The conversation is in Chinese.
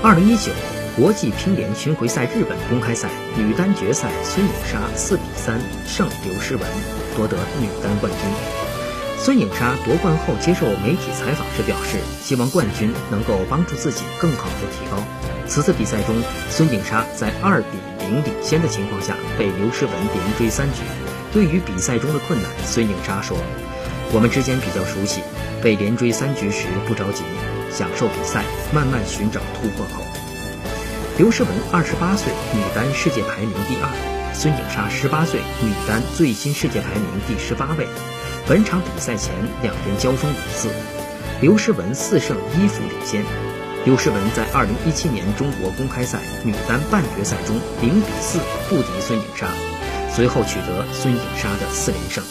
二零一九国际乒联巡回赛日本公开赛女单决赛，孙颖莎四比三胜刘诗雯，夺得女单冠军。孙颖莎夺冠后接受媒体采访时表示，希望冠军能够帮助自己更好的提高。此次比赛中，孙颖莎在二比零领先的情况下被刘诗雯连追三局。对于比赛中的困难，孙颖莎说：“我们之间比较熟悉，被连追三局时不着急。”享受比赛，慢慢寻找突破口。刘诗雯二十八岁，女单世界排名第二；孙颖莎十八岁，女单最新世界排名第十八位。本场比赛前，两人交锋五次，刘诗雯四胜一负领先。刘诗雯在二零一七年中国公开赛女单半决赛中零比四不敌孙颖莎，随后取得孙颖莎的四连胜。